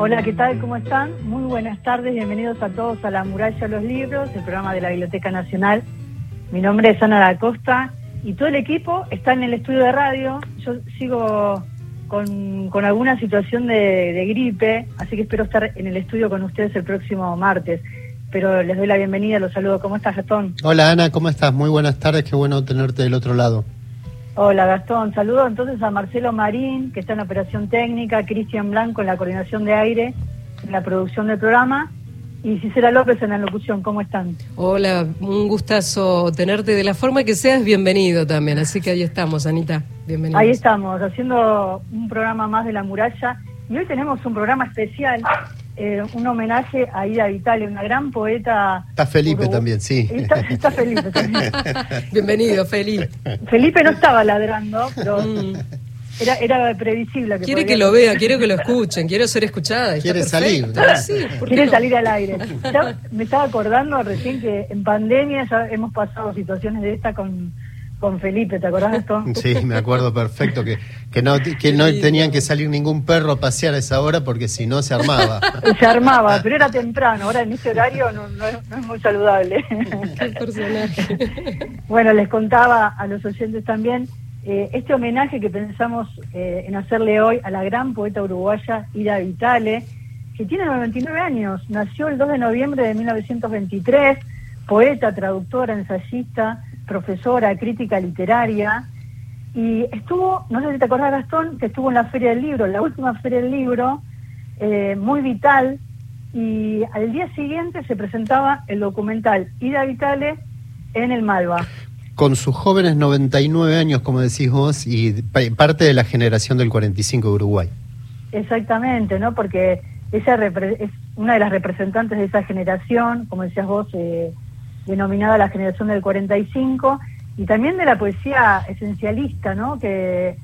Hola, ¿qué tal? ¿Cómo están? Muy buenas tardes, bienvenidos a todos a La Muralla de los Libros, el programa de la Biblioteca Nacional. Mi nombre es Ana da Costa y todo el equipo está en el estudio de radio. Yo sigo con, alguna situación de, gripe, así que espero estar en el estudio con ustedes el próximo martes. Pero les doy la bienvenida, los saludo. ¿Cómo estás, Gastón? Hola, Ana, ¿cómo estás? Muy buenas tardes, qué bueno tenerte del otro lado. Hola Gastón, saludo entonces a Marcelo Marín, que está en la operación técnica, Cristian Blanco en la coordinación de aire, en la producción del programa, y Cisela López en la locución. ¿Cómo están? Hola, un gustazo tenerte de la forma que seas, bienvenido también. Así que ahí estamos, Anita, bienvenido. Ahí estamos, haciendo un programa más de la muralla, y hoy tenemos un programa especial eh, un homenaje a Ida Vitale, una gran poeta. Está Felipe también, sí. Está, Felipe también. Bienvenido, Felipe. Felipe no estaba ladrando, pero mm. era, era previsible. Que quiere que lo vea, quiere que lo escuchen, quiero ser escuchada. Quiere salir. quiere salir al aire. me estaba acordando recién que en pandemia ya hemos pasado situaciones de esta con con Felipe, ¿te acordás de esto? Sí, me acuerdo perfecto que, que no que no tenían que salir ningún perro a pasear a esa hora porque si no se armaba. Se armaba, pero era temprano, ahora en ese horario no, es, muy saludable. bueno, les contaba a los oyentes también eh, este homenaje que pensamos eh, en hacerle hoy a la gran poeta uruguaya Ida Vitale, que tiene 99 años, nació el 2 de noviembre de 1923, poeta, traductora, ensayista, profesora, crítica literaria, y estuvo, no sé si te acordás Gastón, que estuvo en la Feria del Libro, la última Feria del Libro, eh, muy vital, y al día siguiente se presentaba el documental Ida Vitale en el Malva. Con sus jóvenes 99 años, como decís vos, y parte de la generación del 45 de Uruguay. Exactamente, ¿no? Porque ella es una de las representantes de esa generación, como decías vos, eh, denominada la generación del 45 y también de la poesía esencialista, ¿no? Que,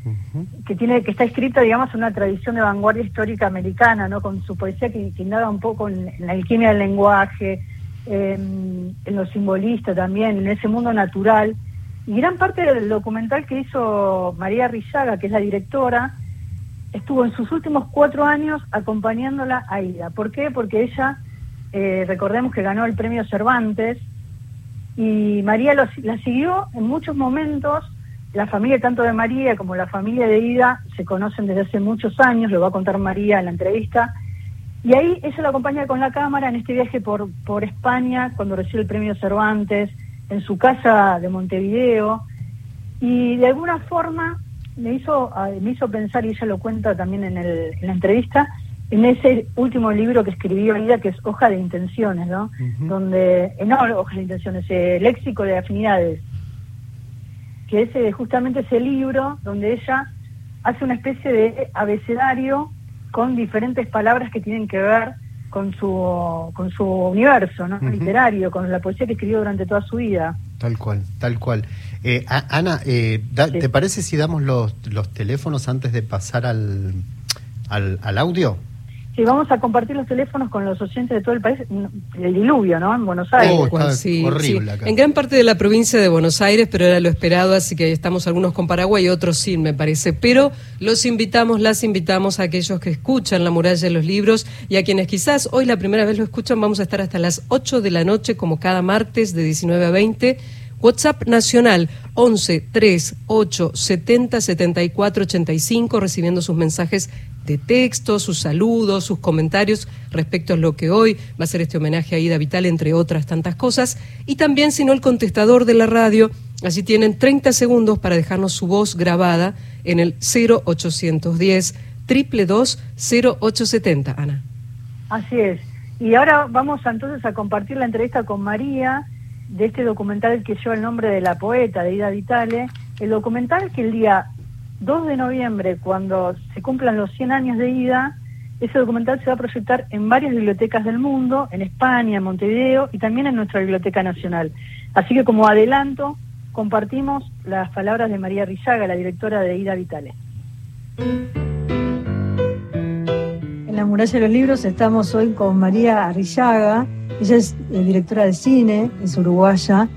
que tiene que está escrita, digamos, en una tradición de vanguardia histórica americana, ¿no? Con su poesía que, que indaga un poco en, la alquimia del lenguaje, en lo simbolista también, en ese mundo natural. Y gran parte del documental que hizo María Rillaga, que es la directora, estuvo en sus últimos cuatro años acompañándola a Ida. ¿Por qué? Porque ella, eh, recordemos que ganó el premio Cervantes y María la siguió en muchos momentos. La familia tanto de María como la familia de Ida se conocen desde hace muchos años, lo va a contar María en la entrevista. Y ahí ella la acompaña con la cámara en este viaje por, por España, cuando recibe el premio Cervantes, en su casa de Montevideo. Y de alguna forma me hizo, me hizo pensar, y ella lo cuenta también en, el, en la entrevista, en ese último libro que escribió Ida, que es Hoja de Intenciones, ¿no? Donde, eh, no, Hoja de Intenciones, eh, Léxico de Afinidades, que es eh, justamente ese libro donde ella hace una especie de abecedario con diferentes palabras que tienen que ver con su, con su universo ¿no? literario, con la poesía que escribió durante toda su vida. Tal cual, tal cual. Eh, Ana, ¿te parece si damos los, los teléfonos antes de pasar al, al, al audio? Sí, vamos a compartir los teléfonos con los oyentes de todo el país, el diluvio, ¿no? En Buenos Aires. Oh, sí, horrible Acá. En gran parte de la provincia de Buenos Aires, pero era lo esperado, así que estamos algunos con Paraguay y otros sin, me parece. Pero los invitamos, las invitamos a aquellos que escuchan La muralla de los libros y a quienes quizás hoy la primera vez lo escuchan, vamos a estar hasta las 8 de la noche, como cada martes, de 19 a 20 WhatsApp nacional 11 3 8 70 74 85, recibiendo sus mensajes de texto, sus saludos, sus comentarios respecto a lo que hoy va a ser este homenaje a Ida Vital, entre otras tantas cosas. Y también, si no, el contestador de la radio. Así tienen 30 segundos para dejarnos su voz grabada en el 0810 222 0870. Ana. Así es. Y ahora vamos entonces a compartir la entrevista con María de este documental que lleva el nombre de la poeta, de Ida Vitale. El documental que el día 2 de noviembre, cuando se cumplan los 100 años de ida, ese documental se va a proyectar en varias bibliotecas del mundo, en España, en Montevideo y también en nuestra Biblioteca Nacional. Así que como adelanto, compartimos las palabras de María Rizaga, la directora de Ida Vitale. En la muralla de los libros estamos hoy con María Arrillaga. Ella es eh, directora de cine, es uruguaya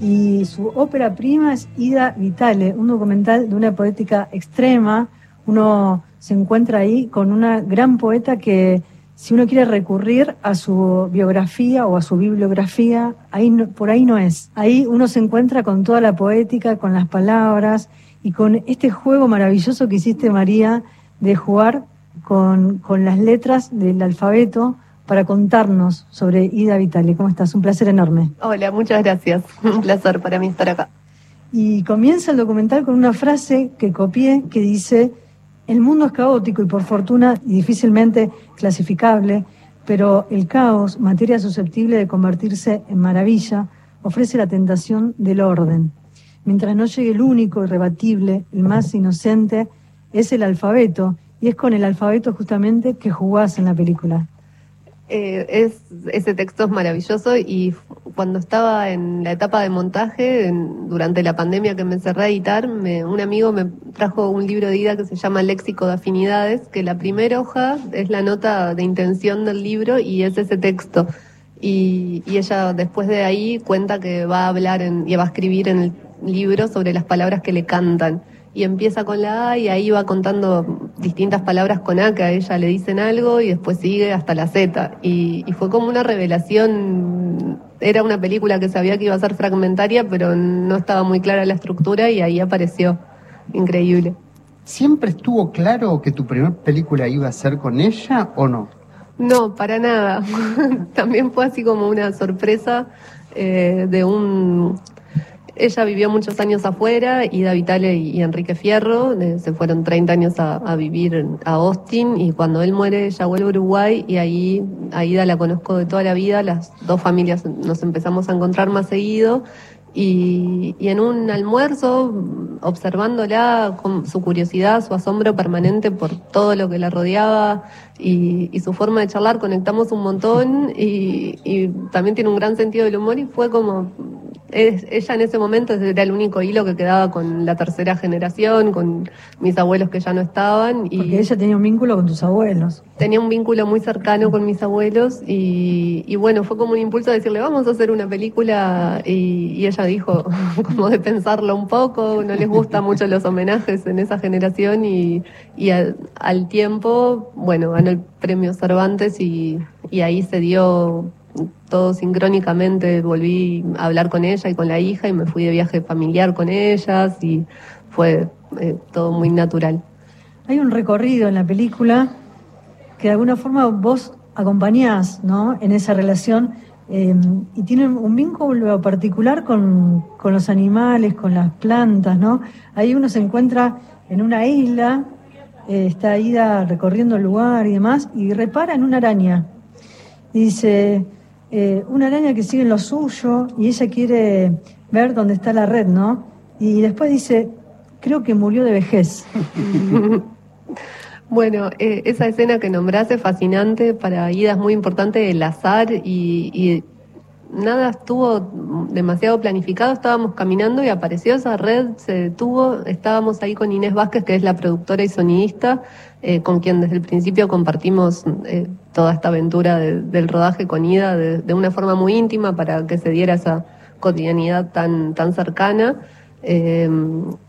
y su ópera prima es Ida Vitale, un documental de una poética extrema. Uno se encuentra ahí con una gran poeta que si uno quiere recurrir a su biografía o a su bibliografía, ahí por ahí no es. Ahí uno se encuentra con toda la poética, con las palabras y con este juego maravilloso que hiciste, María, de jugar con, con las letras del alfabeto para contarnos sobre Ida Vitale. ¿Cómo estás? Un placer enorme. Hola, muchas gracias. Un placer para mí estar acá. Y comienza el documental con una frase que copié que dice el mundo es caótico y por fortuna difícilmente clasificable, pero el caos, materia susceptible de convertirse en maravilla, ofrece la tentación del orden. Mientras no llegue el único, irrebatible, el más inocente, es el alfabeto, y es con el alfabeto justamente que jugás en la película. Eh, es, ese texto es maravilloso y cuando estaba en la etapa de montaje, durante la pandemia que me encerré a editar, un amigo me trajo un libro de ida que se llama Léxico de Afinidades, que la primera hoja es la nota de intención del libro y es ese texto. Y, y ella después de ahí cuenta que va a hablar en, y va a escribir en el libro sobre las palabras que le cantan y empieza con la A y ahí va contando distintas palabras con A que a ella le dicen algo y después sigue hasta la Z. Y, fue como una revelación, era una película que sabía que iba a ser fragmentaria, pero no estaba muy clara la estructura y ahí apareció. Increíble. ¿Siempre estuvo claro que tu primera película iba a ser con ella o no? No, para nada. También fue así como una sorpresa eh, de un ella vivió muchos años afuera, Ida Vitale y, Enrique Fierro, se fueron 30 años a, vivir a Austin y cuando él muere ella vuelve a Uruguay y ahí a Ida la conozco de toda la vida, las dos familias nos empezamos a encontrar más seguido y, en un almuerzo, observándola con su curiosidad, su asombro permanente por todo lo que la rodeaba y, su forma de charlar, conectamos un montón y, y también tiene un gran sentido del humor y fue como ella en ese momento era el único hilo que quedaba con la tercera generación, con mis abuelos que ya no estaban. Y Porque ella tenía un vínculo con tus abuelos. Tenía un vínculo muy cercano con mis abuelos y, bueno, fue como un impulso de decirle, vamos a hacer una película y, ella dijo, como de pensarlo un poco, no les gustan mucho los homenajes en esa generación y, al, al, tiempo, bueno, ganó el premio Cervantes y ahí se dio todo sincrónicamente volví a hablar con ella y con la hija y me fui de viaje familiar con ellas y fue eh, todo muy natural. Hay un recorrido en la película que de alguna forma vos acompañás ¿no? en esa relación em, y tienen un vínculo particular con, con, los animales, con las plantas, ¿no? Ahí uno se encuentra en una isla, eh, está Ida recorriendo el lugar y demás, y repara en una araña. Dice, eh, una araña que sigue en lo suyo y ella quiere ver dónde está la red, ¿no? Y después dice, creo que murió de vejez. Bueno, eh, esa escena que nombraste fascinante, para Ida es muy importante el azar y, nada estuvo demasiado planificado, estábamos caminando y apareció esa red, se detuvo, estábamos ahí con Inés Vázquez, que es la productora y sonidista, eh, con quien desde el principio compartimos eh, toda esta aventura del rodaje con Ida de, una forma muy íntima para que se diera esa cotidianidad tan, tan cercana. Eh,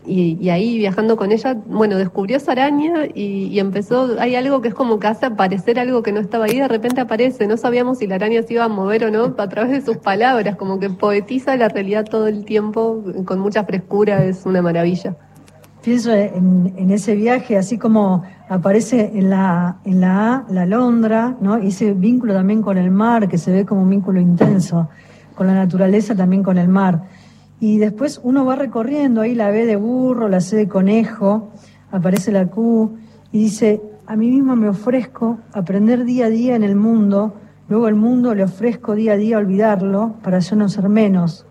y, ahí viajando con ella, bueno, descubrió esa araña y, empezó, hay algo que es como que hace aparecer algo que no estaba ahí, de repente aparece, no sabíamos si la araña se iba a mover o no, a través de sus palabras, como que poetiza la realidad todo el tiempo con mucha frescura, es una maravilla. Pienso en, ese viaje, así como aparece en la, en la A, la Londra, ¿no? Y ese vínculo también con el mar, que se ve como un vínculo intenso, con la naturaleza, también con el mar. Y después uno va recorriendo ahí la B de burro, la C de conejo, aparece la Q, y dice, a mí mismo me ofrezco aprender día a día en el mundo, luego el mundo le ofrezco día a día olvidarlo para yo no ser menos.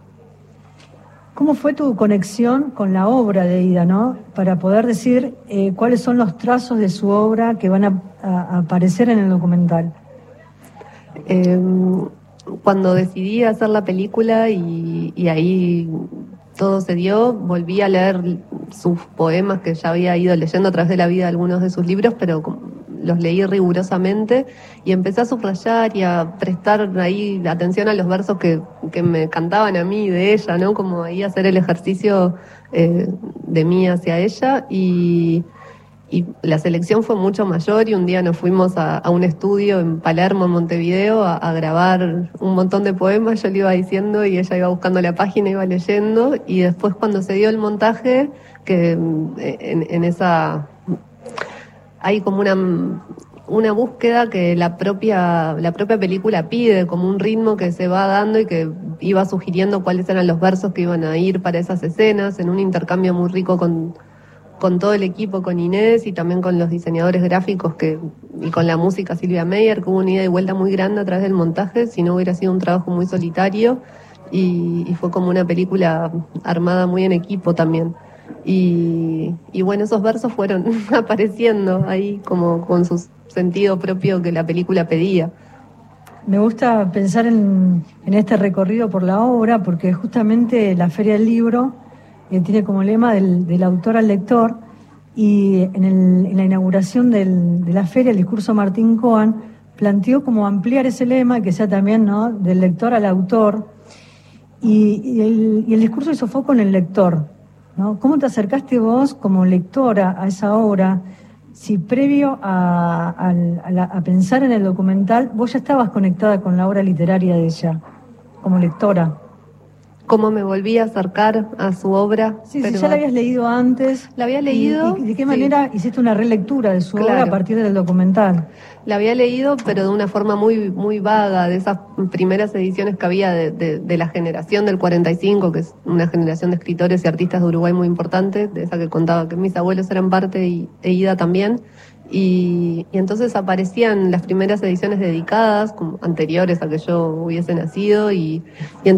¿Cómo fue tu conexión con la obra de Ida, no? Para poder decir eh, cuáles son los trazos de su obra que van a, aparecer en el documental. Em, cuando decidí hacer la película y, ahí todo se dio, volví a leer sus poemas que ya había ido leyendo a través de la vida algunos de sus libros, pero los leí rigurosamente y empecé a subrayar y a prestar ahí atención a los versos que, me cantaban a mí de ella, ¿no? Como ahí hacer el ejercicio eh, de mí hacia ella y, y la selección fue mucho mayor y un día nos fuimos a, un estudio en Palermo, Montevideo, a, grabar un montón de poemas, yo le iba diciendo y ella iba buscando la página, iba leyendo. Y después cuando se dio el montaje, que en, en esa... hay como una una búsqueda que la propia, la propia película pide, como un ritmo que se va dando y que iba sugiriendo cuáles eran los versos que iban a ir para esas escenas, en un intercambio muy rico con, con todo el equipo, con Inés y también con los diseñadores gráficos que, y con la música Silvia Meyer, que hubo una ida y vuelta muy grande a través del montaje, si no hubiera sido un trabajo muy solitario y, fue como una película armada muy en equipo también. Y, y bueno, esos versos fueron apareciendo ahí como con su sentido propio que la película pedía. Me gusta pensar en, en este recorrido por la obra porque justamente la Feria del Libro tiene como lema del, autor al lector, y en, la inauguración de la feria, el discurso Martín Coan planteó como ampliar ese lema, que sea también ¿no? del lector al autor, y, el, discurso hizo foco en el lector. ¿no? ¿Cómo te acercaste vos como lectora a esa obra? Si previo a, a pensar en el documental, vos ya estabas conectada con la obra literaria de ella, como lectora cómo me volví a acercar a su obra. Sí, sí, ya la habías leído antes. La había leído. ¿Y, de qué manera hiciste una relectura de su obra a partir del documental? La había leído, pero de una forma muy, muy vaga, de esas primeras ediciones que había de, la generación del 45, que es una generación de escritores y artistas de Uruguay muy importante, de esa que contaba que mis abuelos eran parte y e Ida también. Y, entonces aparecían las primeras ediciones dedicadas, como anteriores a que yo hubiese nacido, y, y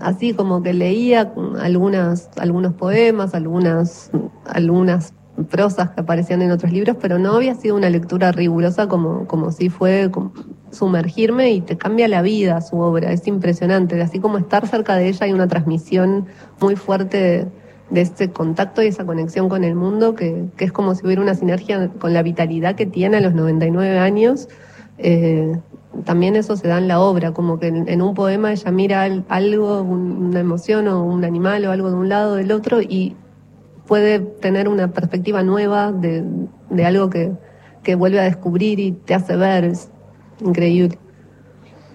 así como que leía algunas, algunos poemas, algunas, algunas prosas que aparecían en otros libros, pero no había sido una lectura rigurosa como, como si fue sumergirme y te cambia la vida su obra, es impresionante, así como estar cerca de ella hay una transmisión muy fuerte de, ese contacto y esa conexión con el mundo, que, que, es como si hubiera una sinergia con la vitalidad que tiene a los 99 años. Eh, también eso se da en la obra, como que en, un poema ella mira algo, una emoción o un animal o algo de un lado o del otro y puede tener una perspectiva nueva de, algo que, que, vuelve a descubrir y te hace ver, es increíble.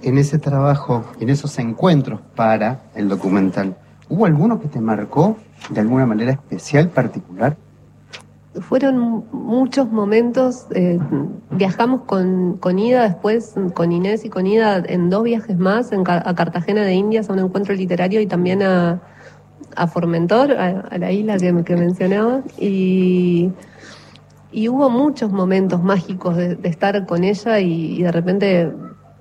En ese trabajo, en esos encuentros para el documental, ¿hubo alguno que te marcó de alguna manera especial, particular? Fueron muchos momentos. Eh, viajamos con, con, Ida después, con Inés y con Ida en dos viajes más, a Cartagena de Indias, a un encuentro literario y también a, a Formentor, a, la isla que, mencionaba. Y, y, hubo muchos momentos mágicos de, estar con ella y, de repente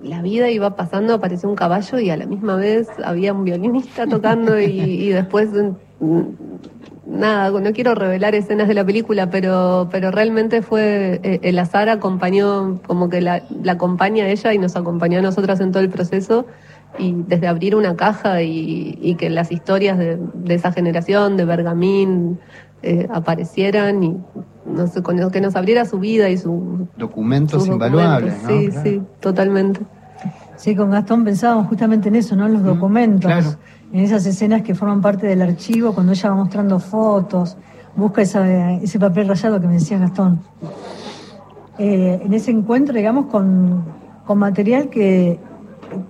la vida iba pasando, apareció un caballo y a la misma vez había un violinista tocando y, y después nada, no quiero revelar escenas de la película, pero, pero realmente fue, eh, el azar acompañó, como que la, acompaña a ella y nos acompañó a nosotras en todo el proceso, y desde abrir una caja y, que las historias de, esa generación, de Bergamín, eh, aparecieran y no sé, que nos abriera su vida y su... Documentos invaluables, Sí, sí, totalmente. Sí, con Gastón pensábamos justamente en eso, ¿no? En los documentos en esas escenas que forman parte del archivo, cuando ella va mostrando fotos, busca ese papel rayado que me decía Gastón. Eh, en ese encuentro, digamos, con, material que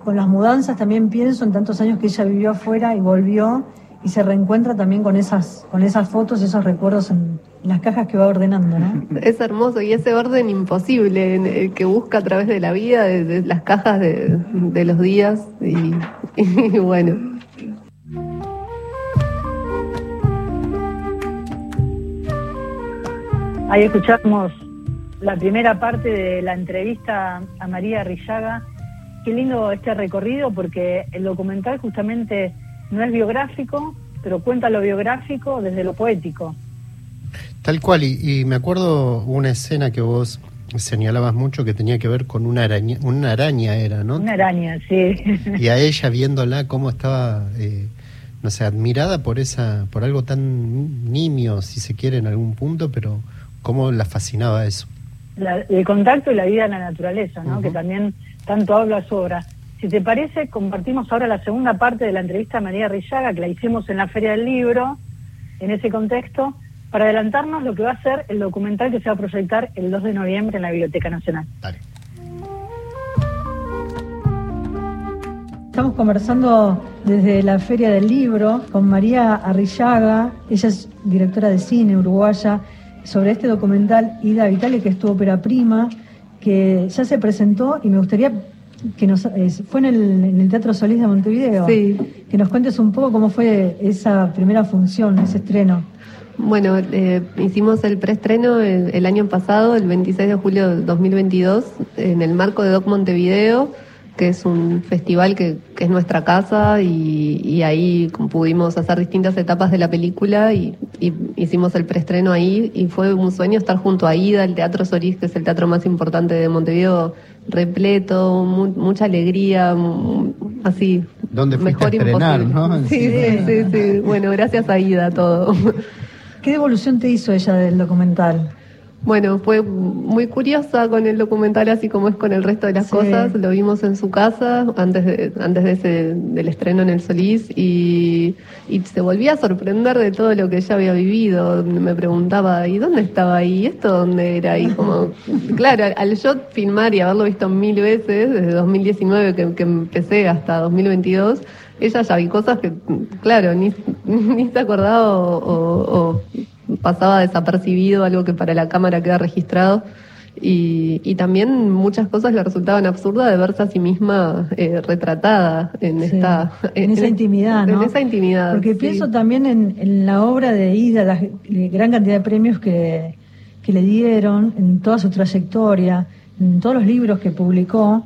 con las mudanzas también pienso en tantos años que ella vivió afuera y volvió y se reencuentra también con esas, con esas fotos, esos recuerdos en, las cajas que va ordenando, ¿no? Es hermoso y ese orden imposible que busca a través de la vida, de, las cajas de, los días y bueno. Ahí escuchamos la primera parte de la entrevista a María Rillaga. Qué lindo este recorrido porque el documental justamente no es biográfico, pero cuenta lo biográfico desde lo poético. Tal cual, y, me acuerdo una escena que vos señalabas mucho que tenía que ver con una araña, una araña era, ¿no? Una araña, sí. Y a ella viéndola cómo estaba, eh, no sé, admirada por esa, por algo tan nimio, si se quiere, en algún punto, pero ¿Cómo la fascinaba eso? el contacto y la vida en la naturaleza, ¿no? que también tanto habla su obra. Si te parece, compartimos ahora la segunda parte de la entrevista a María Rillaga, que la hicimos en la Feria del Libro, en ese contexto, para adelantarnos lo que va a ser el documental que se va a proyectar el 2 de noviembre en la Biblioteca Nacional. Dale. Estamos conversando desde la Feria del Libro con María Arrillaga, ella es directora de cine uruguaya, sobre este documental Ida Vitale, que es tu ópera prima, que ya se presentó y me gustaría que nos eh, fue en el, en el Teatro Solís de Montevideo. Sí. Que nos cuentes un poco cómo fue esa primera función, ese estreno. Bueno, eh, hicimos el preestreno el, el año pasado, el 26 de julio de 2022, en el marco de Doc Montevideo, que es un festival que, que es nuestra casa y, y ahí pudimos hacer distintas etapas de la película y, y hicimos el preestreno ahí y fue un sueño estar junto a Ida, el Teatro Solís, que es el teatro más importante de Montevideo, repleto, mu- mucha alegría, así. ¿Dónde fuiste mejor a estrenar, imposible. no? Sí, sí, sí, sí. Bueno, gracias a Ida todo. ¿Qué devolución te hizo ella del documental? Bueno, fue muy curiosa con el documental, así como es con el resto de las Sí. cosas. Lo vimos en su casa antes de, antes de ese, del estreno en el Solís y, y se volvía a sorprender de todo lo que ella había vivido. Me preguntaba, ¿y dónde estaba ahí? ¿Esto dónde era? Y como, claro, al- yo filmar y haberlo visto mil veces, desde 2019 que, que empecé hasta 2022, ella ya vi cosas que, claro, ni, ni se acordaba o, o- o pasaba desapercibido, algo que para la cámara queda registrado. Y, y también muchas cosas le resultaban absurdas de verse a sí misma eh, retratada en Sí, esta en esa intimidad, ¿no? En esa intimidad. Porque sí. pienso también en, en la obra de Ida, la gran cantidad de premios que, que le dieron en toda su trayectoria, en todos los libros que publicó,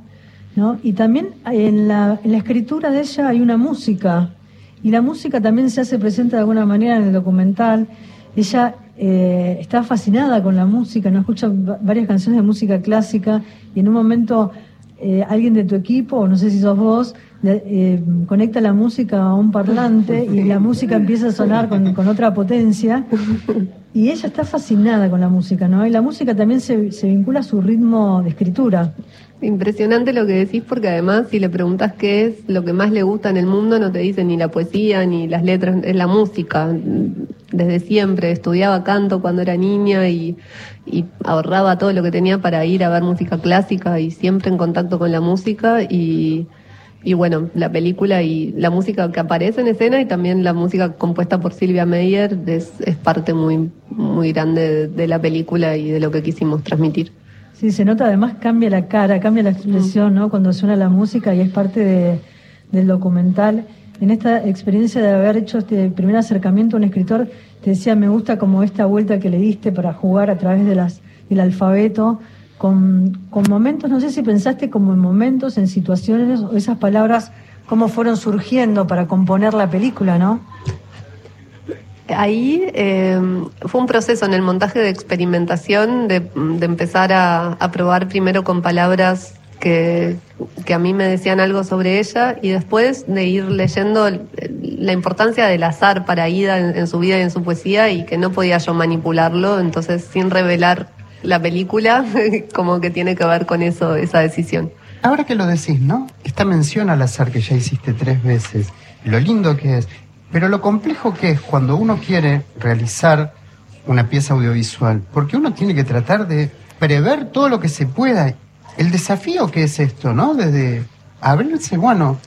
¿no? Y también en la, en la escritura de ella hay una música, y la música también se hace presente de alguna manera en el documental. Ella eh, está fascinada con la música, no escucha va- varias canciones de música clásica, y en un momento eh, alguien de tu equipo, no sé si sos vos, eh, conecta la música a un parlante y la música empieza a sonar con otra potencia. Y ella está fascinada con la música, ¿no? Y la música también se, se vincula a su ritmo de escritura. Impresionante lo que decís porque además si le preguntas qué es lo que más le gusta en el mundo no te dice ni la poesía ni las letras, es la música. Desde siempre estudiaba canto cuando era niña y, y ahorraba todo lo que tenía para ir a ver música clásica y siempre en contacto con la música y, y bueno, la película y la música que aparece en escena y también la música compuesta por Silvia Meyer es, es parte muy, muy grande de, de la película y de lo que quisimos transmitir. Sí, se nota además cambia la cara, cambia la expresión, ¿no? Cuando suena la música y es parte de- del documental. En esta experiencia de haber hecho este primer acercamiento a un escritor, te decía, me gusta como esta vuelta que le diste para jugar a través de las, del alfabeto, con, momentos, no sé si pensaste como en momentos, en situaciones, o esas palabras, cómo fueron surgiendo para componer la película, ¿no? Ahí eh, fue un proceso en el montaje de experimentación de, empezar a, probar primero con palabras que, que a mí me decían algo sobre ella y después de ir leyendo la importancia del azar para Ida en su vida y en su poesía y que no podía yo manipularlo, entonces sin revelar la película, como que tiene que ver con eso, esa decisión. Ahora que lo decís, ¿no? Esta mención al azar que ya hiciste tres veces, lo lindo que es, pero lo complejo que es cuando uno quiere realizar una pieza audiovisual, porque uno tiene que tratar de prever todo lo que se pueda. El desafío que es esto, ¿no? Desde abrirse, bueno,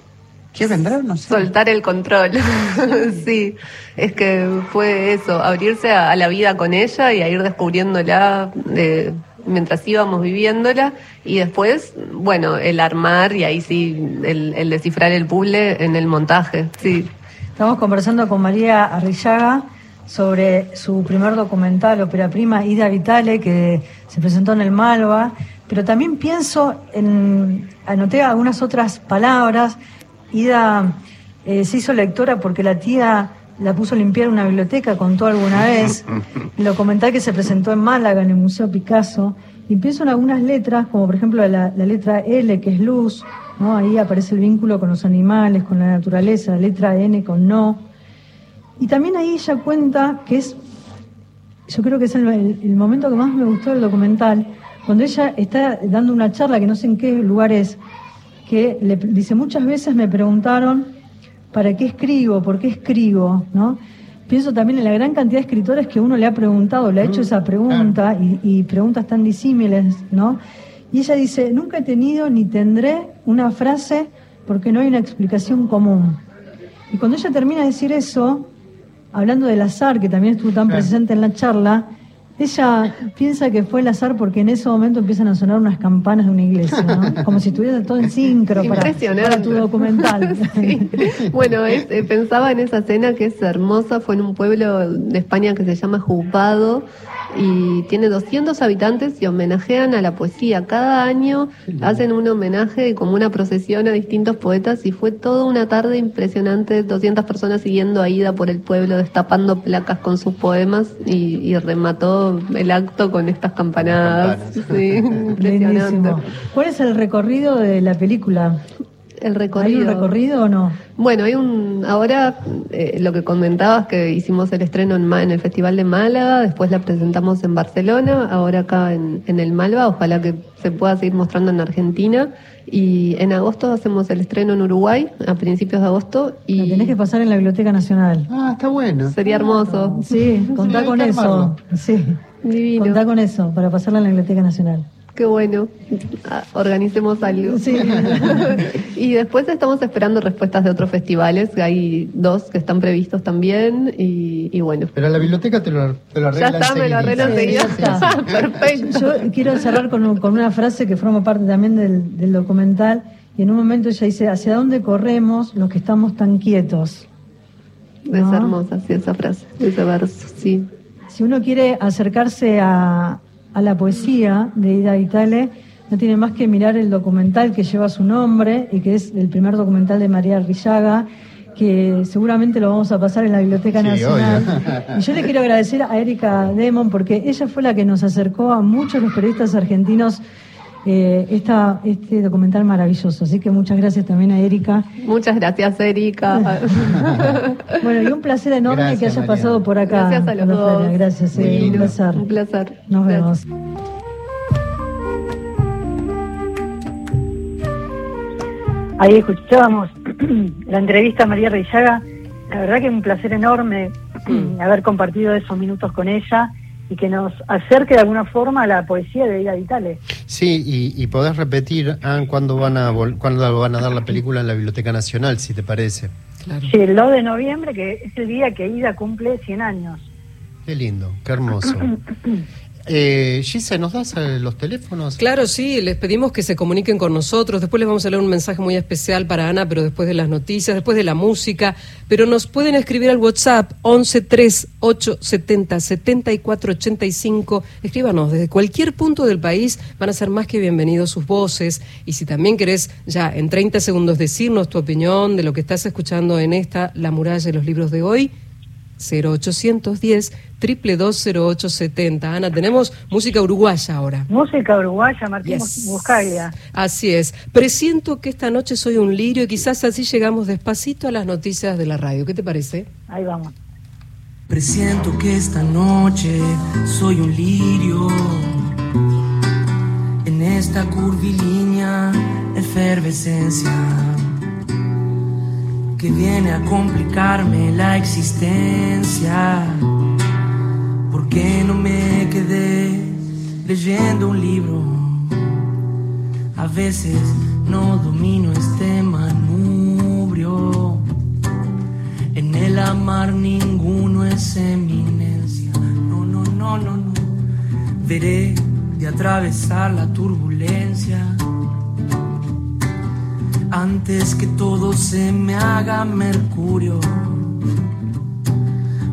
¿qué vendrá? No sé. Soltar el control. sí, es que fue eso, abrirse a, a la vida con ella y a ir descubriéndola eh, mientras íbamos viviéndola y después, bueno, el armar y ahí sí, el, el descifrar el puzzle en el montaje. Sí, Estamos conversando con María Arrillaga sobre su primer documental, Ópera Prima, Ida Vitale, que se presentó en el Malva, pero también pienso en, anoté algunas otras palabras, Ida eh, se hizo lectora porque la tía la puso a limpiar una biblioteca, contó alguna vez, el documental que se presentó en Málaga, en el Museo Picasso, y pienso en algunas letras, como por ejemplo la, la letra L, que es luz, ¿no? ahí aparece el vínculo con los animales, con la naturaleza, la letra N con no. Y también ahí ella cuenta que es, yo creo que es el, el- el momento que más me gustó del documental, cuando ella está dando una charla que no sé en qué lugar es, que le dice, muchas veces me preguntaron, ¿para qué escribo? ¿Por qué escribo? ¿No? pienso también en la gran cantidad de escritores que uno le ha preguntado, le ha hecho esa pregunta y, y preguntas tan disímiles, ¿no? Y ella dice, nunca he tenido ni tendré una frase porque no hay una explicación común. Y cuando ella termina de decir eso, hablando del azar, que también estuvo tan presente en la charla, ella piensa que fue el azar porque en ese momento empiezan a sonar unas campanas de una iglesia, ¿no? Como si estuviera todo en sincro para, para tu documental. Sí. Bueno, es, eh, pensaba en esa escena que es hermosa, fue en un pueblo de España que se llama Juzgado y tiene 200 habitantes y homenajean a la poesía. Cada año hacen un homenaje como una procesión a distintos poetas y fue toda una tarde impresionante, 200 personas siguiendo a Ida por el pueblo, destapando placas con sus poemas y, y remató el acto con estas campanadas. Campanas. Sí, impresionante. Lindísimo. ¿Cuál es el recorrido de la película? El ¿Hay recorrido. un recorrido o no? Bueno, hay un. Ahora eh, lo que comentabas que hicimos el estreno en, el Festival de Málaga, después la presentamos en Barcelona, ahora acá en, en el Malva, ojalá que se pueda seguir mostrando en Argentina. Y en agosto hacemos el estreno en Uruguay, a principios de agosto. Lo Y tenés que pasar en la Biblioteca Nacional. Ah, está bueno. sería hermoso. Sí, contá hay con eso. armarlo. Sí, Divino. contá con eso para pasarla en la Biblioteca Nacional. Qué bueno. Ah, Organicemos algo. Sí. y después estamos esperando respuestas de otros festivales. Hay dos que están previstos también. Y, y bueno. Pero la biblioteca te lo, te lo Ya arregla está, me lo arreglo enseguidita. enseguida. Sí, sí, Perfecto. Yo quiero cerrar con, con una frase que forma parte también del, del documental. Y en un momento ella dice, ¿hacia dónde corremos los que estamos tan quietos? Es hermosa, sí, esa frase, ese verso, sí. Si uno quiere acercarse a, a la poesía de Ida Vitale, no tiene más que mirar el documental que lleva su nombre y que es el primer documental de María Arrillaga, que seguramente lo vamos a pasar en la Biblioteca Sí, Nacional. obvio. Y yo le quiero agradecer a Erika Demon porque ella fue la que nos acercó a muchos de los periodistas argentinos eh, esta, este documental maravilloso. Así que muchas gracias también a Erika. Muchas gracias, Erika. Bueno, y un placer enorme Gracias, que hayas pasado por acá. Gracias a los dos. Gracias, sí, un placer. Un placer. Nos Gracias. vemos. Ahí escuchábamos la entrevista a María Reillaga. La verdad que es un placer enorme Mm. haber compartido esos minutos con ella y que nos acerque de alguna forma a la poesía de Ida Vitale. Sí, y, y podés repetir, Ann, cuándo van, a vol- cuándo van a dar la película en la Biblioteca Nacional, si te parece. Claro. Sí, el 2 de noviembre, que es el día que Ida cumple 100 años. Qué lindo, qué hermoso. Eh, Gise, ¿nos das eh, los teléfonos? Claro, sí, les pedimos que se comuniquen con nosotros. Después les vamos a leer un mensaje muy especial para Ana, pero después de las noticias, después de la música. Pero nos pueden escribir al WhatsApp 11 3 870 74 85. Escríbanos desde cualquier punto del país, van a ser más que bienvenidos sus voces. Y si también querés ya en 30 segundos decirnos tu opinión de lo que estás escuchando en esta La muralla de los libros de hoy, 0810 2220870. Ana, tenemos música uruguaya ahora. Música uruguaya, Martín Yes. Buscaglia. Así es. Presiento que esta noche soy un lirio y quizás así llegamos despacito a las noticias de la radio. ¿Qué te parece? Ahí vamos. Presiento que esta noche soy un lirio en esta curvilínea efervescencia que viene a complicarme la existencia. ¿Por qué no me quedé leyendo un libro? A veces no domino este manubrio. En el amar ninguno es eminencia. No, no, no, no, no. Veré de atravesar la turbulencia. Antes que todo se me haga mercurio.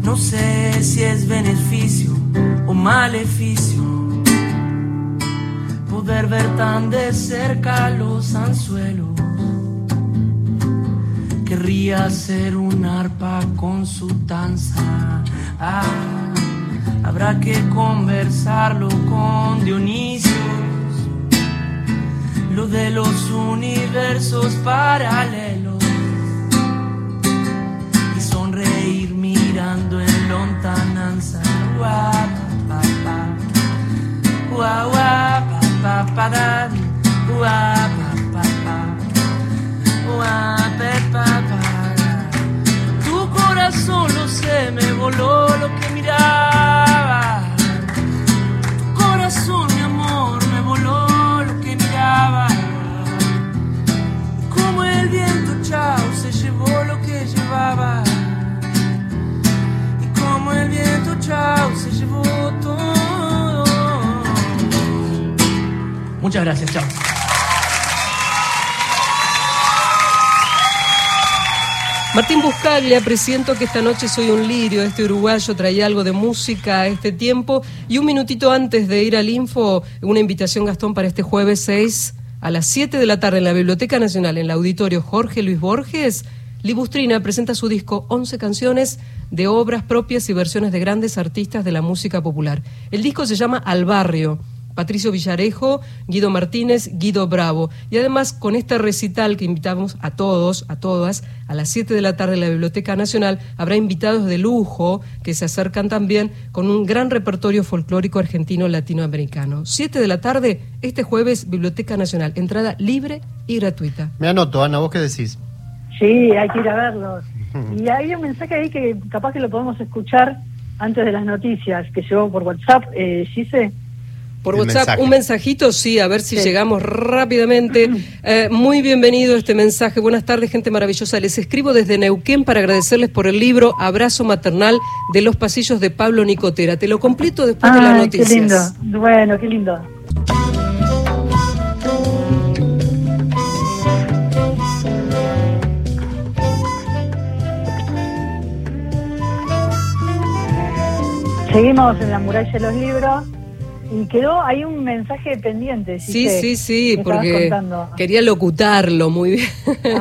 No sé si es beneficio o maleficio poder ver tan de cerca los anzuelos. Querría ser un arpa con su danza. Ah, habrá que conversarlo con Dionisios. Lo de los universos paralelos. Y sonreír mirando en lontananza. Guau. Guau. Guau, Buscaglia, presiento que esta noche soy un lirio, este uruguayo traía algo de música a este tiempo. Y un minutito antes de ir al info, una invitación, Gastón, para este jueves 6 a las 7 de la tarde en la Biblioteca Nacional, en el auditorio Jorge Luis Borges. Libustrina presenta su disco 11 canciones de obras propias y versiones de grandes artistas de la música popular. El disco se llama Al Barrio. Patricio Villarejo, Guido Martínez, Guido Bravo. Y además con este recital que invitamos a todos, a todas, a las 7 de la tarde en la Biblioteca Nacional, habrá invitados de lujo que se acercan también con un gran repertorio folclórico argentino latinoamericano. 7 de la tarde, este jueves, Biblioteca Nacional. Entrada libre y gratuita. Me anoto, Ana, ¿vos qué decís? Sí, hay que ir a verlos. Y hay un mensaje ahí que capaz que lo podemos escuchar antes de las noticias que llegó por WhatsApp, eh, Gise. Por WhatsApp, mensaje. un mensajito, sí, a ver si Sí. llegamos rápidamente. Eh, muy bienvenido este mensaje. Buenas tardes, gente maravillosa. Les escribo desde Neuquén para agradecerles por el libro Abrazo Maternal de los Pasillos de Pablo Nicotera. Te lo completo después de las Ay, qué noticias. lindo. Bueno, qué lindo. Seguimos en la muralla de los libros y quedó ahí un mensaje pendiente. Sí, sí, sí, porque quería locutarlo muy bien.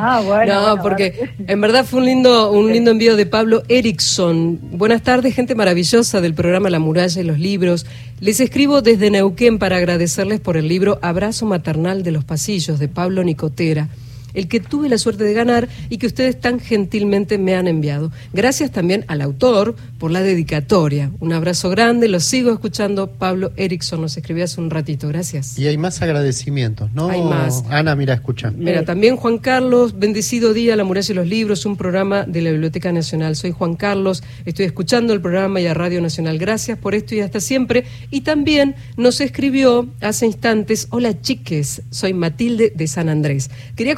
Ah, bueno, no, bueno, porque bueno. en verdad fue un lindo, un lindo envío de Pablo Erickson. Buenas tardes, gente maravillosa del programa La Muralla y los Libros. Les escribo desde Neuquén para agradecerles por el libro Abrazo Maternal de los Pasillos de Pablo Nicotera. El que tuve la suerte de ganar y que ustedes tan gentilmente me han enviado. Gracias también al autor por la dedicatoria. Un abrazo grande, lo sigo escuchando. Pablo Erickson nos escribió hace un ratito. Gracias. Y hay más agradecimientos, ¿no? Hay más. Ana, mira, escucha. Mira, también Juan Carlos, bendecido día, La Muralla y los Libros, un programa de la Biblioteca Nacional. Soy Juan Carlos, estoy escuchando el programa y a Radio Nacional. Gracias por esto y hasta siempre. Y también nos escribió hace instantes, hola chiques, soy Matilde de San Andrés. Quería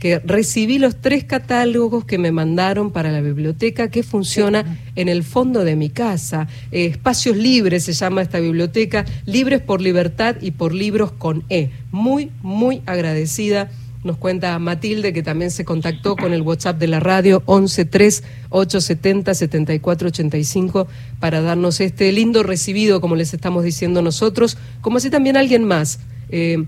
que recibí los tres catálogos que me mandaron para la biblioteca que funciona en el fondo de mi casa. Eh, Espacios Libres se llama esta biblioteca, Libres por Libertad y por Libros con E. Muy, muy agradecida. Nos cuenta Matilde que también se contactó con el WhatsApp de la radio 113 870 7485 para darnos este lindo recibido, como les estamos diciendo nosotros, como así también alguien más. Eh,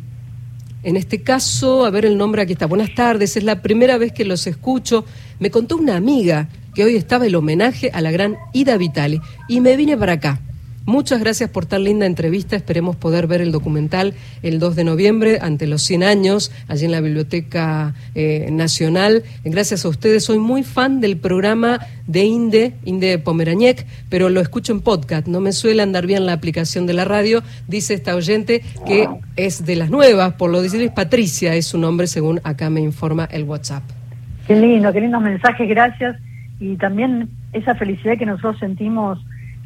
en este caso, a ver el nombre, aquí está. Buenas tardes, es la primera vez que los escucho. Me contó una amiga que hoy estaba el homenaje a la gran Ida Vitale y me vine para acá. Muchas gracias por tan linda entrevista. Esperemos poder ver el documental el 2 de noviembre ante los 100 años, allí en la Biblioteca eh, Nacional. Gracias a ustedes. Soy muy fan del programa de Inde, Inde Pomerañek, pero lo escucho en podcast. No me suele andar bien la aplicación de la radio. Dice esta oyente que es de las nuevas. Por lo decirles, Patricia es su nombre, según acá me informa el WhatsApp. Qué lindo, qué lindos mensajes, gracias. Y también esa felicidad que nosotros sentimos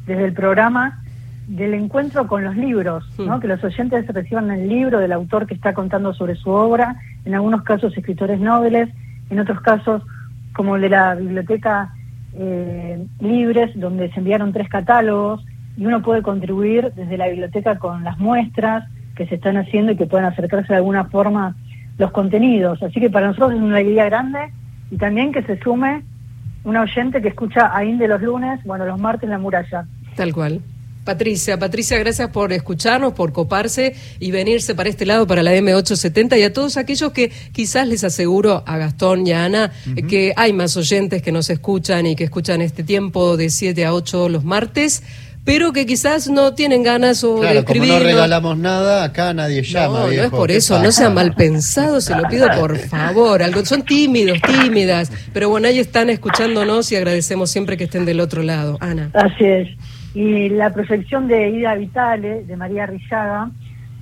desde el programa del encuentro con los libros, ¿no? Mm. que los oyentes reciban el libro del autor que está contando sobre su obra, en algunos casos escritores nobles, en otros casos como el de la biblioteca eh, Libres, donde se enviaron tres catálogos y uno puede contribuir desde la biblioteca con las muestras que se están haciendo y que puedan acercarse de alguna forma los contenidos. Así que para nosotros es una alegría grande y también que se sume una oyente que escucha a Inde los lunes, bueno, los martes en la muralla. Tal cual. Patricia, Patricia, gracias por escucharnos, por coparse y venirse para este lado, para la M870 y a todos aquellos que quizás les aseguro a Gastón y a Ana que hay más oyentes que nos escuchan y que escuchan este tiempo de 7 a 8 los martes, pero que quizás no tienen ganas o de Claro, como no regalamos nada, acá nadie llama. No, no es por ¿qué eso, no pasa? sea mal pensado, se lo pido por favor. Algo, son tímidos, tímidas, pero bueno, ahí están escuchándonos y agradecemos siempre que estén del otro lado. Ana. Así es. Y la proyección de Ida Vitale, de María Rillaga,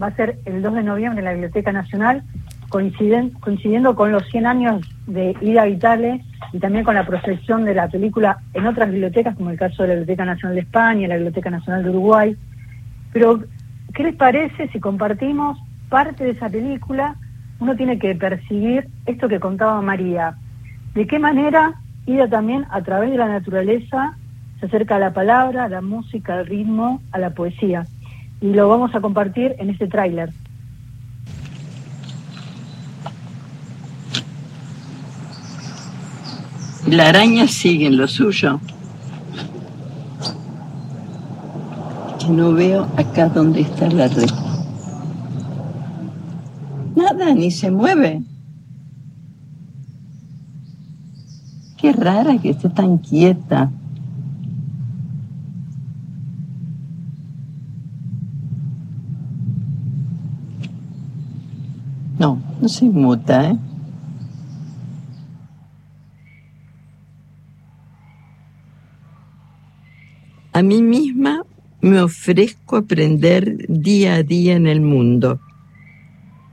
va a ser el 2 de noviembre en la Biblioteca Nacional, coinciden- coincidiendo con los 100 años de Ida Vitale y también con la proyección de la película en otras bibliotecas, como el caso de la Biblioteca Nacional de España, la Biblioteca Nacional de Uruguay. Pero, ¿qué les parece si compartimos parte de esa película? Uno tiene que percibir esto que contaba María. ¿De qué manera Ida también, a través de la naturaleza, se acerca a la palabra, a la música, al ritmo, a la poesía. Y lo vamos a compartir en este tráiler. La araña sigue en lo suyo. No veo acá dónde está la red. Nada, ni se mueve. Qué rara que esté tan quieta. No, se muta, ¿eh? A mí misma me ofrezco aprender día a día en el mundo.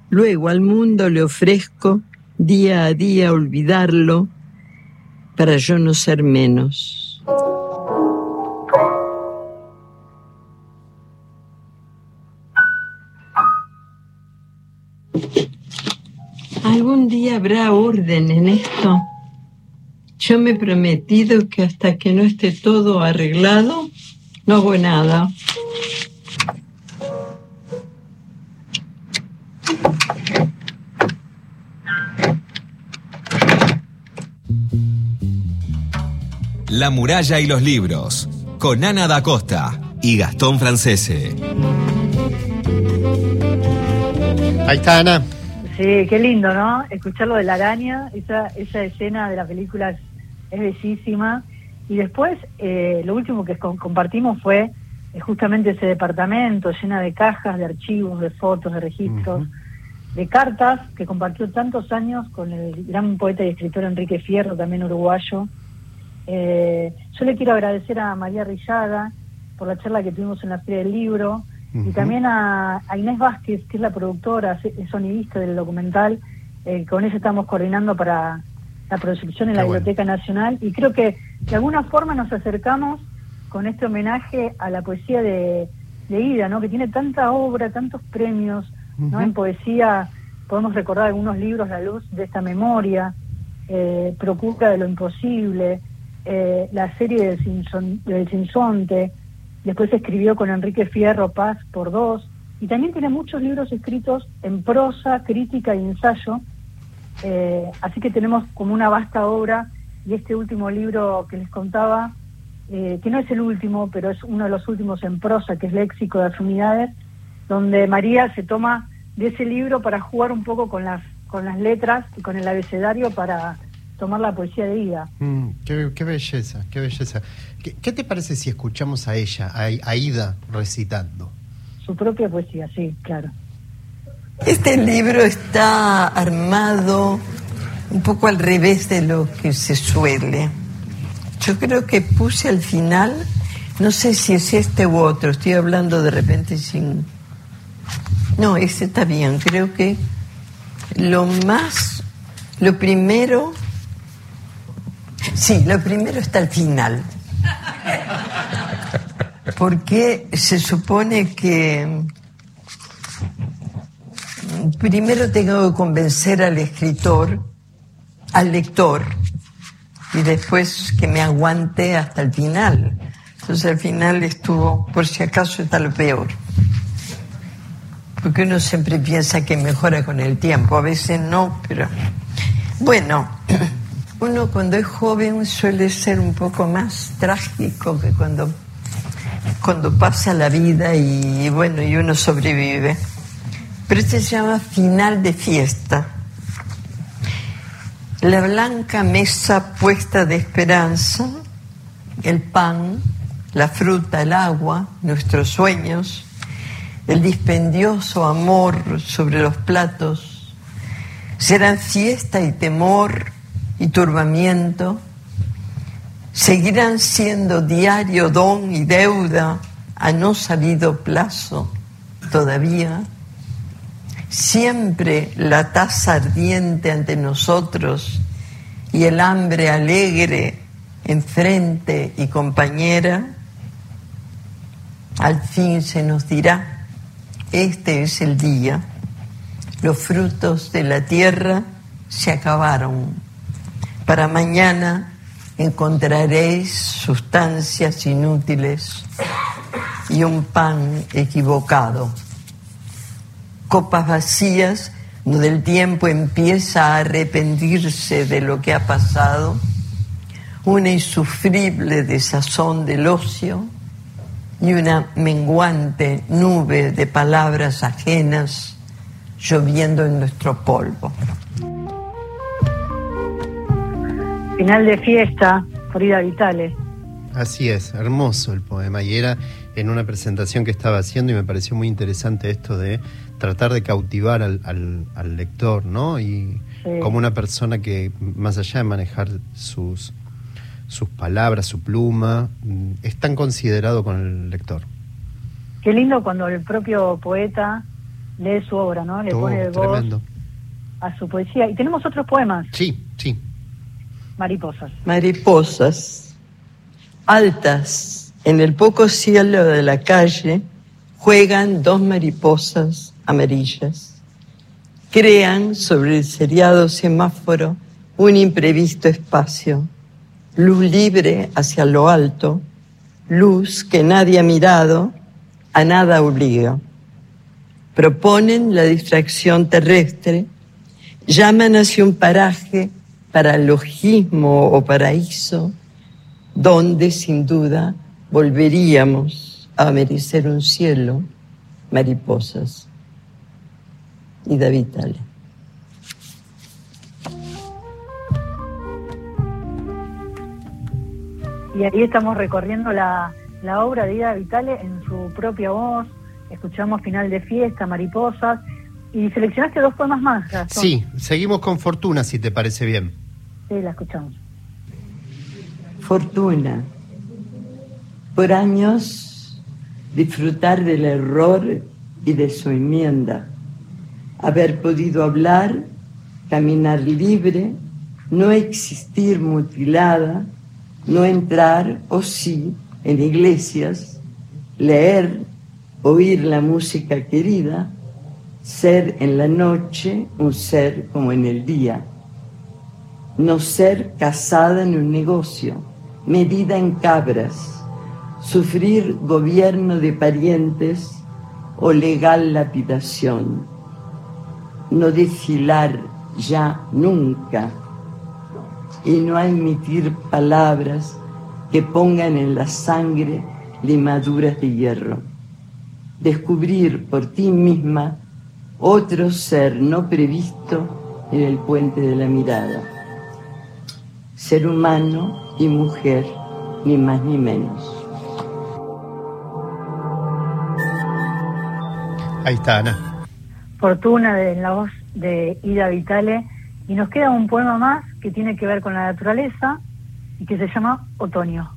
Luego al mundo le ofrezco día a día olvidarlo para yo no ser menos. Habrá orden en esto? Yo me he prometido que hasta que no esté todo arreglado, no hago nada. La muralla y los libros, con Ana da Costa y Gastón Francese. Ahí está Ana. Sí, qué lindo, ¿no? Escuchar lo de la araña, esa, esa escena de la película es, es bellísima. Y después, eh, lo último que com- compartimos fue eh, justamente ese departamento llena de cajas, de archivos, de fotos, de registros, de cartas que compartió tantos años con el gran poeta y escritor Enrique Fierro, también uruguayo. Eh, yo le quiero agradecer a María Rillaga por la charla que tuvimos en la Feria del Libro y también a, a Inés Vázquez, que es la productora, es sonidista del documental. Eh, con ella estamos coordinando para la proyección en la bueno. Biblioteca Nacional y creo que de alguna forma nos acercamos con este homenaje a la poesía de, de Ida, ¿no? que tiene tanta obra, tantos premios, ¿no? En poesía podemos recordar algunos libros, La luz de esta memoria, eh, Procura de lo imposible, eh, la serie del Sinsonte, después escribió con Enrique Fierro Paz por dos, y también tiene muchos libros escritos en prosa, crítica y ensayo, eh, así que tenemos como una vasta obra, y este último libro que les contaba, eh, que no es el último, pero es uno de los últimos en prosa, que es Léxico de Afinidades, donde María se toma de ese libro para jugar un poco con las, con las letras y con el abecedario para tomar la poesía de Ida. Mm, qué, qué belleza, qué belleza. ¿Qué, qué te parece si escuchamos a ella, a, a Ida, recitando? Su propia poesía, sí, claro. Este libro está armado un poco al revés de lo que se suele. Yo creo que puse al final, no sé si es este u otro, estoy hablando de repente sin... No, este está bien, creo que lo más, lo primero, sí, lo primero está al final. Porque se supone que primero tengo que convencer al escritor, al lector, y después que me aguante hasta el final. Entonces al final estuvo, por si acaso está lo peor. Porque uno siempre piensa que mejora con el tiempo, a veces no, pero bueno, uno cuando es joven suele ser un poco más trágico que cuando, cuando pasa la vida y bueno, y uno sobrevive. Pero este se llama final de fiesta. La blanca mesa puesta de esperanza, el pan, la fruta, el agua, nuestros sueños, el dispendioso amor sobre los platos, serán fiesta y temor y turbamiento, seguirán siendo diario don y deuda a no sabido plazo todavía. Siempre la taza ardiente ante nosotros y el hambre alegre enfrente y compañera, al fin se nos dirá, este es el día, los frutos de la tierra se acabaron, para mañana encontraréis sustancias inútiles y un pan equivocado copas vacías donde el tiempo empieza a arrepentirse de lo que ha pasado, una insufrible desazón del ocio y una menguante nube de palabras ajenas lloviendo en nuestro polvo. Final de fiesta, Frida Vitale. Así es, hermoso el poema. Y era en una presentación que estaba haciendo y me pareció muy interesante esto de tratar de cautivar al, al- al lector, ¿no? Y Sí. como una persona que, más allá de manejar sus, sus palabras, su pluma, mm, es tan considerado con el lector. Qué lindo cuando el propio poeta lee su obra, ¿no? Le Oh, pone voz tremendo. a su poesía. Y tenemos otros poemas, Sí, sí. Mariposas. Mariposas, altas, en el poco cielo de la calle, juegan dos mariposas amarillas. Crean sobre el seriado semáforo un imprevisto espacio, luz libre hacia lo alto, luz que nadie ha mirado, a nada obliga. Proponen la distracción terrestre, llaman hacia un paraje para logismo o paraíso, donde sin duda volveríamos a merecer un cielo, mariposas. Y David Tale. Y ahí estamos recorriendo la, la obra de Ida Vitale en su propia voz. Escuchamos Final de Fiesta, Mariposas. Y seleccionaste dos poemas más, Gastón. Sí, seguimos con Fortuna, si te parece bien. Sí, la escuchamos. Fortuna. Por años disfrutar del error y de su enmienda. Haber podido hablar, caminar libre, no existir mutilada, no entrar, o sí, en iglesias, leer, oír la música querida, ser en la noche un ser como en el día no ser casada en un negocio, medida en cabras, sufrir gobierno de parientes o legal lapidación, no desfilar ya nunca y no admitir palabras que pongan en la sangre limaduras de hierro. Descubrir por ti misma otro ser no previsto en el puente de la mirada ser humano y mujer, ni más ni menos. Ahí está, Ana. Fortuna de en la voz de Ida Vitale. Y nos queda un poema más que tiene que ver con la naturaleza y que se llama Otoño.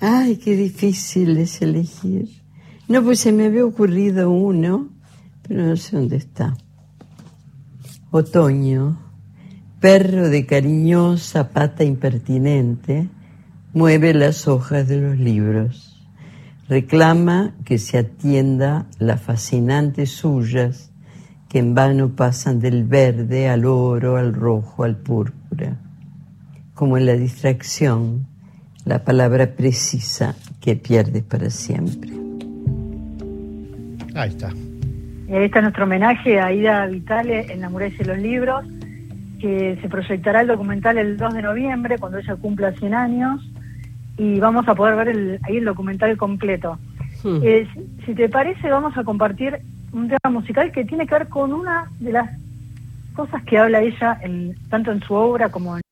Ay, qué difícil es elegir. No, pues se me había ocurrido uno, pero no sé dónde está. Otoño, perro de cariñosa pata impertinente, mueve las hojas de los libros. Reclama que se atienda las fascinantes suyas que en vano pasan del verde al oro, al rojo, al púrpura. Como en la distracción, la palabra precisa que pierdes para siempre. Ahí está. Ahí está nuestro homenaje a Ida Vitale en La muralla de los libros, que se proyectará el documental el 2 de noviembre, cuando ella cumpla 100 años, y vamos a poder ver el- ahí el documental completo. Hmm. Eh, si, si te parece, vamos a compartir un tema musical que tiene que ver con una de las cosas que habla ella, en- tanto en su obra como en...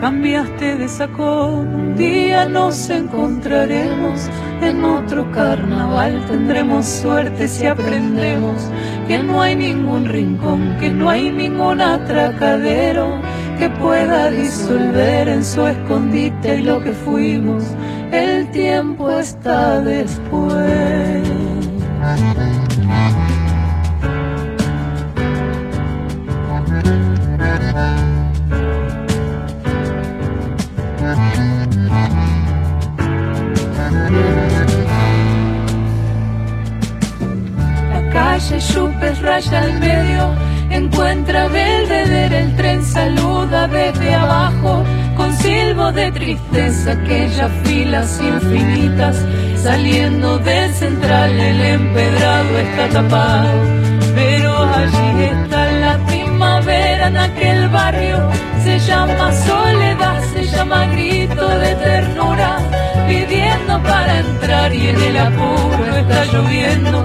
Cambiaste de sacón, un día nos encontraremos en otro carnaval. Tendremos suerte si aprendemos que no hay ningún rincón, que no hay ningún atracadero que pueda disolver en su escondite lo que fuimos. El tiempo está después. Calle Chupes raya al medio, encuentra Belvedere, el tren saluda desde abajo, con silbo de tristeza, aquellas filas infinitas, saliendo del central, el empedrado está tapado, pero allí está la primavera en aquel barrio, se llama soledad, se llama grito de ternura, pidiendo para entrar y en el apuro está lloviendo.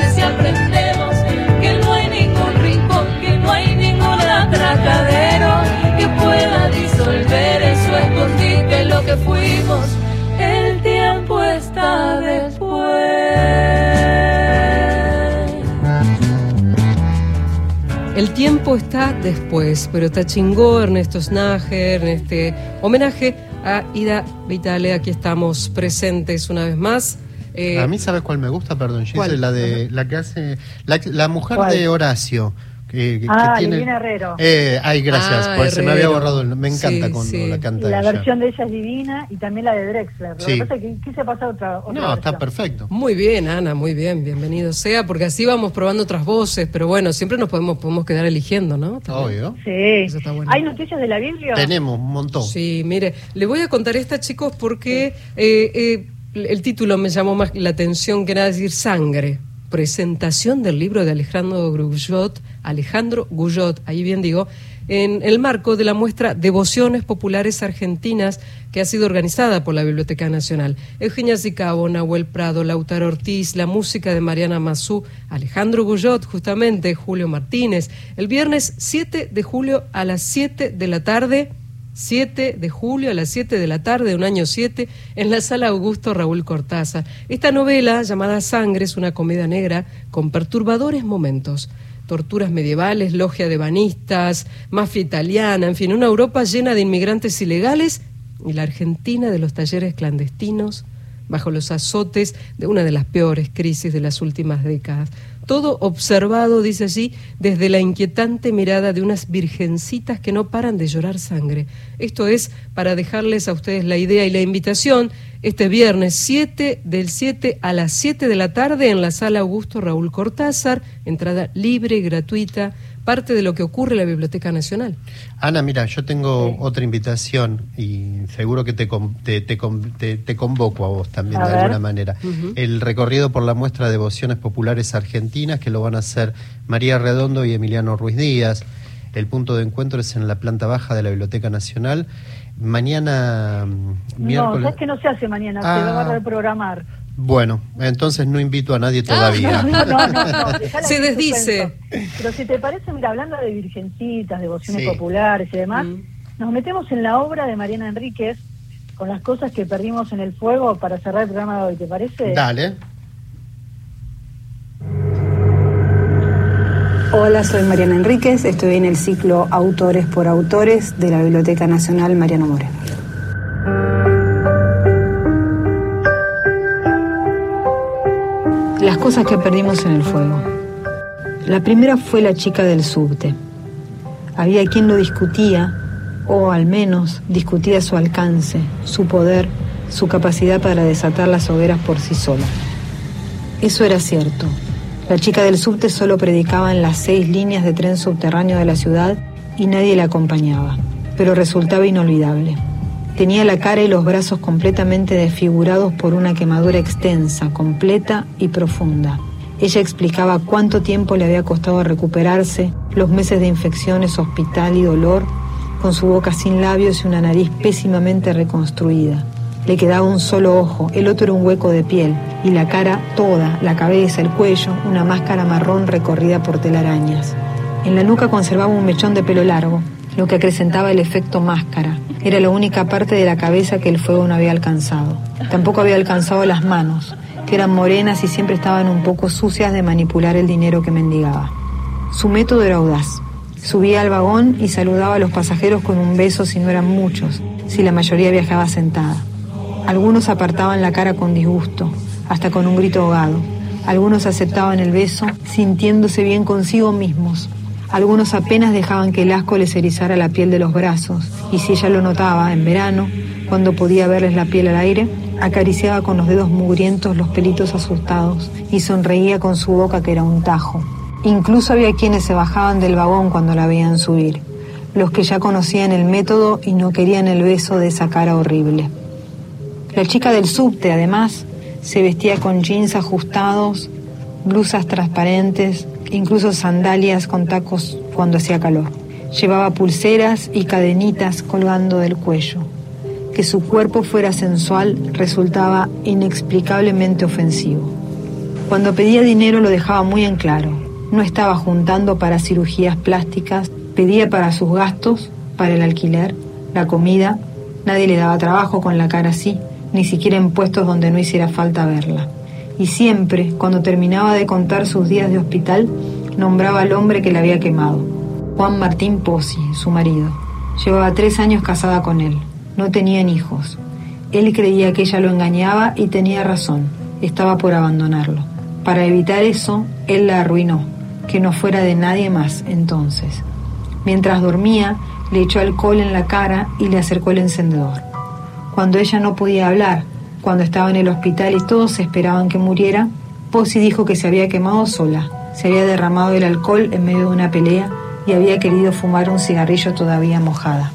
aprendemos que no hay ningún rincón, que no hay ningún atracadero que pueda disolver en su escondite lo que fuimos. El tiempo está después. El tiempo está después, pero está chingó Ernesto Snager en este homenaje a Ida Vitale. Aquí estamos presentes una vez más. Eh, A mí, ¿sabes cuál me gusta? Perdón, ¿Cuál? la de la que hace la, la mujer ¿Cuál? de Horacio. Que, que Ah, tiene, Liliana Herrero. Eh, ay, gracias, Ah, porque se me había borrado. el- Me encanta Sí, cuando sí. la canta La ella. versión de ella es divina y también la de Drexler. Lo Sí. que pasa es que quise pasar otra, otra No, está perfecto. Muy bien, Ana, muy bien, bienvenido sea, porque así vamos probando otras voces, pero bueno, siempre nos podemos, podemos quedar eligiendo, ¿no? También. Obvio. Sí. Eso está bueno. ¿Hay noticias de la Biblia? Tenemos un montón. Sí, mire, le voy a contar esta, chicos, porque eh, eh, el título me llamó más la atención que nada decir sangre. Presentación del libro de Alejandro Guyot, Alejandro Guyot, ahí bien digo, en el marco de la muestra Devociones Populares Argentinas que ha sido organizada por la Biblioteca Nacional. Eugenia Zicabo, Nahuel Prado, Lautaro Ortiz, la música de Mariana Mazú, Alejandro Guyot, justamente, Julio Martínez. El viernes 7 de julio a las 7 de la tarde 7 de julio a las 7 de la tarde, un año 7, en la sala Augusto Raúl Cortázar. Esta novela, llamada Sangre, es una comedia negra con perturbadores momentos. Torturas medievales, logia de banistas, mafia italiana, en fin, una Europa llena de inmigrantes ilegales y la Argentina de los talleres clandestinos bajo los azotes de una de las peores crisis de las últimas décadas. Todo observado, dice allí, desde la inquietante mirada de unas virgencitas que no paran de llorar sangre. Esto es para dejarles a ustedes la idea y la invitación este viernes 7 del 7 a las 7 de la tarde en la sala Augusto Raúl Cortázar, entrada libre gratuita, parte de lo que ocurre en la Biblioteca Nacional. Ana, mira, yo tengo otra invitación y seguro que te, con- te, te con- te- te convoco a vos también A de ver. alguna manera. El recorrido por la muestra de devociones populares argentinas que lo van a hacer María Redondo y Emiliano Ruiz Díaz. El punto de encuentro es en la planta baja de la Biblioteca Nacional. Mañana, mm, No, miércoles. ¿sabes que no se hace mañana? Ah. Se va a reprogramar. Bueno, entonces no invito a nadie todavía. Ah, No, no, no, no, dejala Se desdice. Pero si te parece, mira, hablando de virgencitas, devociones Sí. populares y demás, Mm. nos metemos en la obra de Mariana Enríquez con las cosas que perdimos en el fuego para cerrar el programa de hoy, ¿te parece? Dale. Hola, soy Mariana Enríquez, estoy en el ciclo Autores por Autores de la Biblioteca Nacional Mariano Moreno. Las cosas que perdimos en el fuego. La primera fue la chica del subte. Había quien lo discutía, o al menos discutía su alcance, su poder, su capacidad para desatar las hogueras por sí sola. Eso era cierto. La chica del subte solo predicaba en las seis líneas de tren subterráneo de la ciudad y nadie la acompañaba, pero resultaba inolvidable. Tenía la cara y los brazos completamente desfigurados por una quemadura extensa, completa y profunda. Ella explicaba cuánto tiempo le había costado recuperarse, los meses de infecciones, hospital y dolor, con su boca sin labios y una nariz pésimamente reconstruida. Le quedaba un solo ojo, el otro era un hueco de piel, y la cara toda, la cabeza, el cuello, una máscara marrón recorrida por telarañas. En la nuca conservaba un mechón de pelo largo, lo que acrecentaba el efecto máscara. Era la única parte de la cabeza que el fuego no había alcanzado. Tampoco había alcanzado las manos, que eran morenas y siempre estaban un poco sucias de manipular el dinero que mendigaba. Su método era audaz. Subía al vagón y saludaba a los pasajeros con un beso si no eran muchos, si la mayoría viajaba sentada. Algunos apartaban la cara con disgusto, hasta con un grito ahogado. Algunos aceptaban el beso, sintiéndose bien consigo mismos. Algunos apenas dejaban que el asco les erizara la piel de los brazos, y si ella lo notaba en verano, cuando podía verles la piel al aire, acariciaba con los dedos mugrientos los pelitos asustados y sonreía con su boca que era un tajo. Incluso había quienes se bajaban del vagón cuando la veían subir, los que ya conocían el método y no querían el beso de esa cara horrible. La chica del subte, además, se vestía con jeans ajustados, blusas transparentes, incluso sandalias con tacos cuando hacía calor. Llevaba pulseras y cadenitas colgando del cuello. Que su cuerpo fuera sensual resultaba inexplicablemente ofensivo. Cuando pedía dinero lo dejaba muy en claro. No estaba juntando para cirugías plásticas, pedía para sus gastos, para el alquiler, la comida. Nadie le daba trabajo con la cara así, ni siquiera en puestos donde no hiciera falta verla y siempre, cuando terminaba de contar sus días de hospital, nombraba al hombre que la había quemado, Juan Martín Pozzi, su marido. Llevaba tres años casada con él, no tenían hijos. Él creía que ella lo engañaba y tenía razón, estaba por abandonarlo. Para evitar eso, él la arruinó, que no fuera de nadie más entonces. Mientras dormía, le echó alcohol en la cara y le acercó el encendedor. Cuando ella no podía hablar, cuando estaba en el hospital y todos esperaban que muriera, Pozzi dijo que se había quemado sola, se había derramado el alcohol en medio de una pelea y había querido fumar un cigarrillo todavía mojada.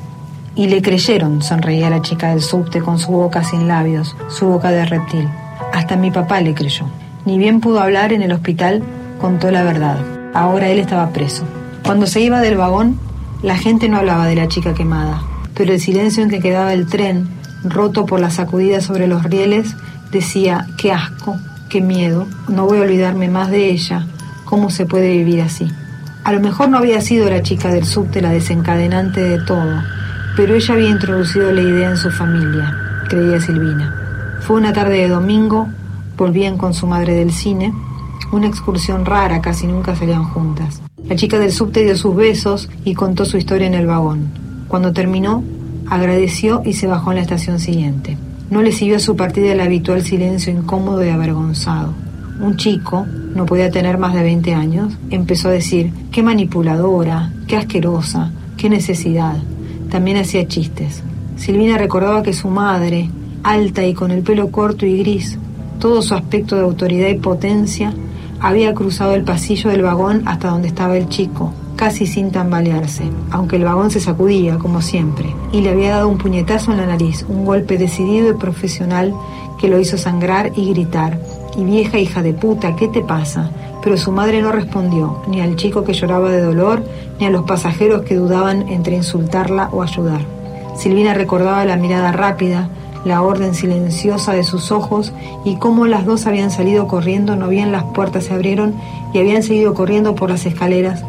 Y le creyeron, sonreía la chica del subte con su boca sin labios, su boca de reptil. Hasta mi papá le creyó. Ni bien pudo hablar en el hospital, contó la verdad. Ahora él estaba preso. Cuando se iba del vagón, la gente no hablaba de la chica quemada, pero el silencio en que quedaba el tren roto por la sacudida sobre los rieles, decía, qué asco, qué miedo, no voy a olvidarme más de ella, cómo se puede vivir así. A lo mejor no había sido la chica del subte la desencadenante de todo, pero ella había introducido la idea en su familia, creía Silvina. Fue una tarde de domingo, volvían con su madre del cine, una excursión rara, casi nunca salían juntas. La chica del subte dio sus besos y contó su historia en el vagón. Cuando terminó, Agradeció y se bajó en la estación siguiente. No le siguió a su partida el habitual silencio incómodo y avergonzado. Un chico, no podía tener más de 20 años, empezó a decir, qué manipuladora, qué asquerosa, qué necesidad. También hacía chistes. Silvina recordaba que su madre, alta y con el pelo corto y gris, todo su aspecto de autoridad y potencia, había cruzado el pasillo del vagón hasta donde estaba el chico, casi sin tambalearse, aunque el vagón se sacudía, como siempre, y le había dado un puñetazo en la nariz, un golpe decidido y profesional que lo hizo sangrar y gritar. Y vieja hija de puta, ¿qué te pasa? Pero su madre no respondió, ni al chico que lloraba de dolor, ni a los pasajeros que dudaban entre insultarla o ayudar. Silvina recordaba la mirada rápida, la orden silenciosa de sus ojos y cómo las dos habían salido corriendo, no bien las puertas se abrieron y habían seguido corriendo por las escaleras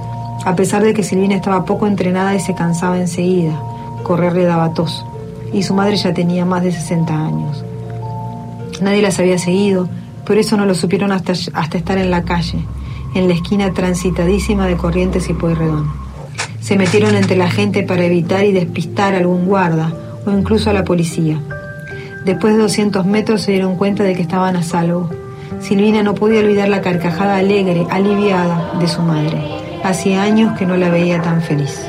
a pesar de que Silvina estaba poco entrenada y se cansaba enseguida. Correr le daba tos, y su madre ya tenía más de 60 años. Nadie las había seguido, por eso no lo supieron hasta, hasta estar en la calle, en la esquina transitadísima de Corrientes y Pueyrredón. Se metieron entre la gente para evitar y despistar a algún guarda o incluso a la policía. Después de 200 metros se dieron cuenta de que estaban a salvo. Silvina no podía olvidar la carcajada alegre, aliviada de su madre. Hacía años que no la veía tan feliz.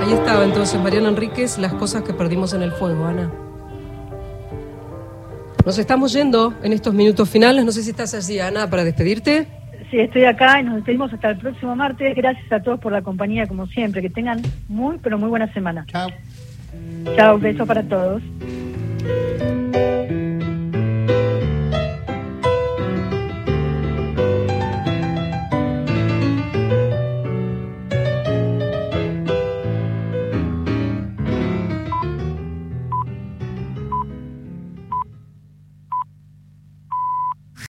Ahí estaba entonces Mariana Enríquez, las cosas que perdimos en el fuego, Ana. Nos estamos yendo en estos minutos finales. No sé si estás allí, Ana, para despedirte. Sí, estoy acá y nos despedimos hasta el próximo martes. Gracias a todos por la compañía, como siempre. Que tengan muy, pero muy buena semana. Chao. Chao, besos para todos.